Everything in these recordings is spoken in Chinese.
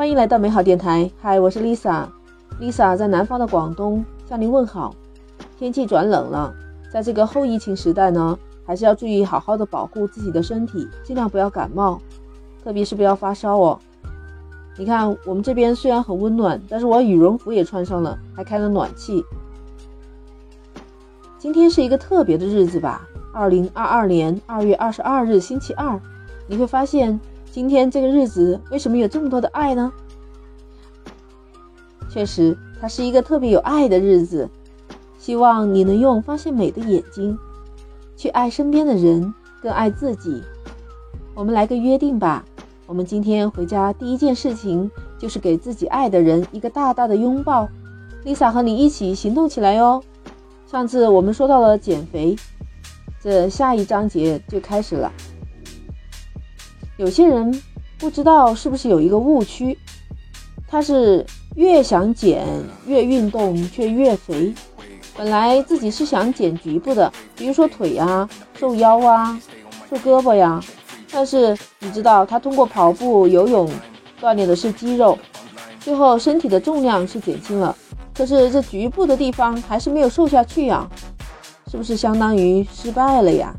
欢迎来到美好电台，嗨，我是 Lisa，Lisa 在南方的广东向您问好。天气转冷了，在这个后疫情时代呢，还是要注意好好的保护自己的身体，尽量不要感冒，特别是不要发烧哦。你看我们这边虽然很温暖，但是我羽绒服也穿上了，还开了暖气。今天是一个特别的日子吧？二零二二年二月二十二日，星期二，你会发现。今天这个日子为什么有这么多的爱呢？确实，它是一个特别有爱的日子。希望你能用发现美的眼睛，去爱身边的人，更爱自己。我们来个约定吧，我们今天回家第一件事情就是给自己爱的人一个大大的拥抱。Lisa 和你一起行动起来哦。上次我们说到了减肥，这下一章节就开始了。有些人不知道是不是有一个误区，他是越想减越运动却越肥。本来自己是想减局部的，比如说腿呀、瘦腰啊、瘦胳膊呀，但是你知道他通过跑步、游泳锻炼的是肌肉，最后身体的重量是减轻了，可是这局部的地方还是没有瘦下去呀，是不是相当于失败了呀？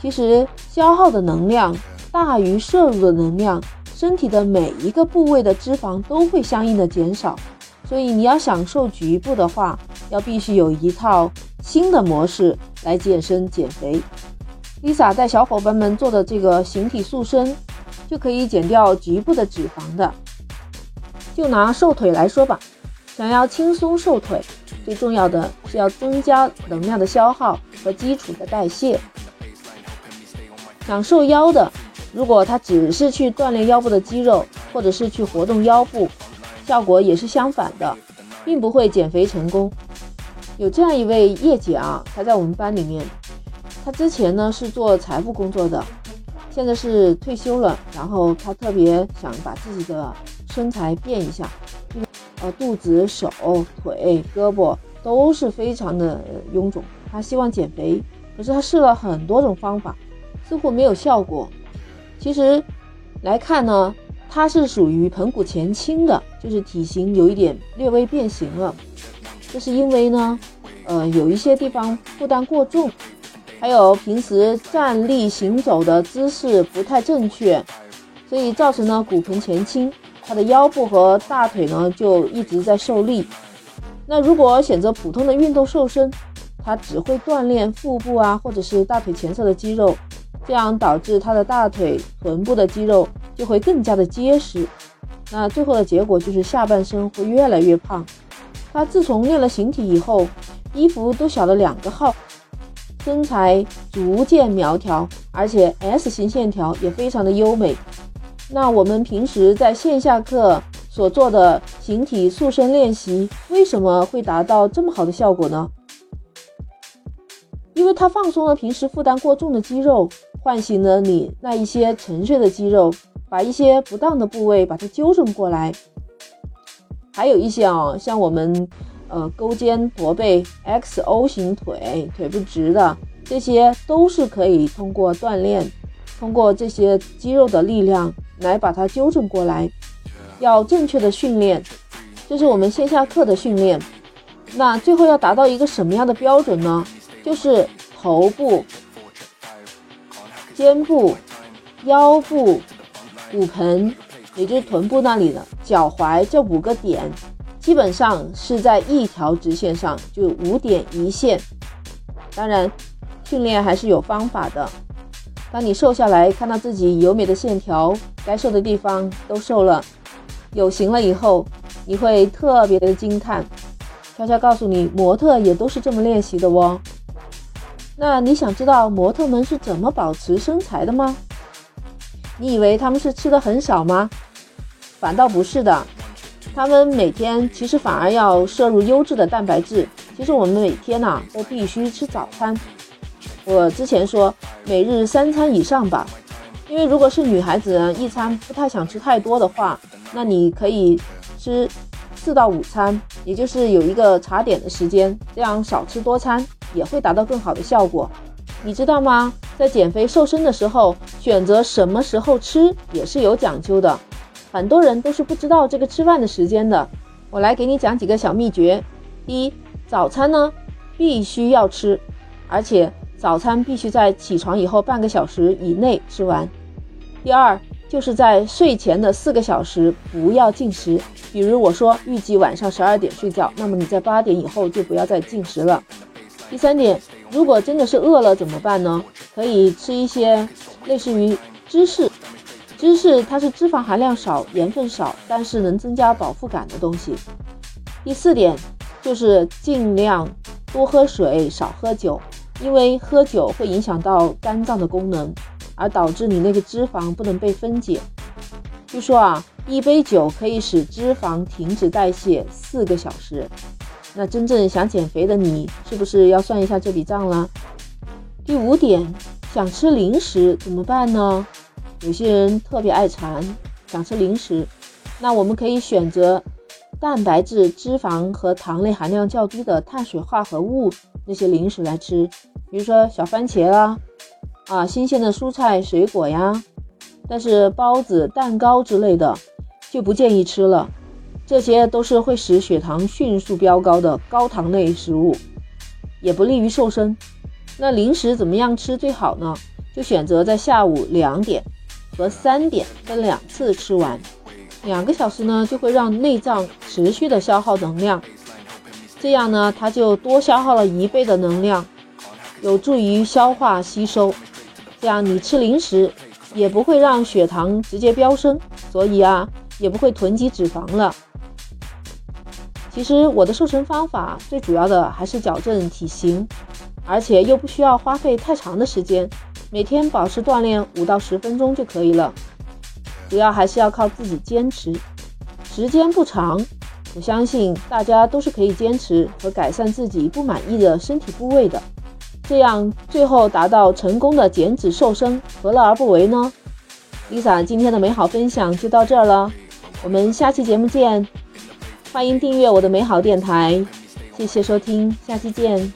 其实消耗的能量。大于摄入的能量，身体的每一个部位的脂肪都会相应的减少。所以你要享受局部的话，要必须有一套新的模式来健身减肥。Lisa 带小伙伴们做的这个形体塑身，就可以减掉局部的脂肪的。就拿瘦腿来说吧，想要轻松瘦腿，最重要的是要增加能量的消耗和基础的代谢。想瘦腰的。如果他只是去锻炼腰部的肌肉，或者是去活动腰部，效果也是相反的，并不会减肥成功。有这样一位叶姐啊，她在我们班里面，她之前呢是做财务工作的，现在是退休了，然后她特别想把自己的身材变一下，呃，肚子、手、腿、胳膊都是非常的臃肿，她希望减肥，可是她试了很多种方法，似乎没有效果。其实来看呢，它是属于盆骨前倾的，就是体型有一点略微变形了。这是因为呢，呃，有一些地方负担过重，还有平时站立行走的姿势不太正确，所以造成了骨盆前倾。他的腰部和大腿呢就一直在受力。那如果选择普通的运动瘦身，它只会锻炼腹部啊，或者是大腿前侧的肌肉。这样导致他的大腿、臀部的肌肉就会更加的结实，那最后的结果就是下半身会越来越胖。他自从练了形体以后，衣服都小了两个号，身材逐渐苗条，而且 S 型线条也非常的优美。那我们平时在线下课所做的形体塑身练习，为什么会达到这么好的效果呢？因为它放松了平时负担过重的肌肉。唤醒了你那一些沉睡的肌肉，把一些不当的部位把它纠正过来。还有一些啊，像我们呃勾肩驼背、X O 型腿、腿不直的，这些都是可以通过锻炼，通过这些肌肉的力量来把它纠正过来。要正确的训练，这是我们线下课的训练。那最后要达到一个什么样的标准呢？就是头部。肩部、腰部、骨盆，也就是臀部那里的脚踝这五个点，基本上是在一条直线上，就五点一线。当然，训练还是有方法的。当你瘦下来，看到自己优美的线条，该瘦的地方都瘦了，有型了以后，你会特别的惊叹。悄悄告诉你，模特也都是这么练习的哦。那你想知道模特们是怎么保持身材的吗？你以为他们是吃的很少吗？反倒不是的，他们每天其实反而要摄入优质的蛋白质。其实我们每天呐都必须吃早餐。我之前说每日三餐以上吧，因为如果是女孩子一餐不太想吃太多的话，那你可以吃四到五餐，也就是有一个茶点的时间，这样少吃多餐。也会达到更好的效果，你知道吗？在减肥瘦身的时候，选择什么时候吃也是有讲究的。很多人都是不知道这个吃饭的时间的。我来给你讲几个小秘诀。第一，早餐呢必须要吃，而且早餐必须在起床以后半个小时以内吃完。第二，就是在睡前的四个小时不要进食。比如我说预计晚上十二点睡觉，那么你在八点以后就不要再进食了。第三点，如果真的是饿了怎么办呢？可以吃一些类似于芝士。芝士它是脂肪含量少、盐分少，但是能增加饱腹感的东西。第四点就是尽量多喝水，少喝酒，因为喝酒会影响到肝脏的功能，而导致你那个脂肪不能被分解。据说啊，一杯酒可以使脂肪停止代谢四个小时。那真正想减肥的你，是不是要算一下这笔账了？第五点，想吃零食怎么办呢？有些人特别爱馋，想吃零食，那我们可以选择蛋白质、脂肪和糖类含量较低的碳水化合物那些零食来吃，比如说小番茄啦，啊，新鲜的蔬菜水果呀。但是包子、蛋糕之类的就不建议吃了，这些都是会使血糖迅速飙高的高糖类食物，也不利于瘦身。那零食怎么样吃最好呢？就选择在下午两点。和三点分两次吃完，两个小时呢就会让内脏持续的消耗能量，这样呢它就多消耗了一倍的能量，有助于消化吸收。这样你吃零食也不会让血糖直接飙升，所以啊也不会囤积脂肪了。其实我的瘦身方法最主要的还是矫正体型，而且又不需要花费太长的时间。每天保持锻炼五到十分钟就可以了，主要还是要靠自己坚持，时间不长，我相信大家都是可以坚持和改善自己不满意的身体部位的，这样最后达到成功的减脂瘦身，何乐而不为呢？Lisa 今天的美好分享就到这儿了，我们下期节目见，欢迎订阅我的美好电台，谢谢收听，下期见。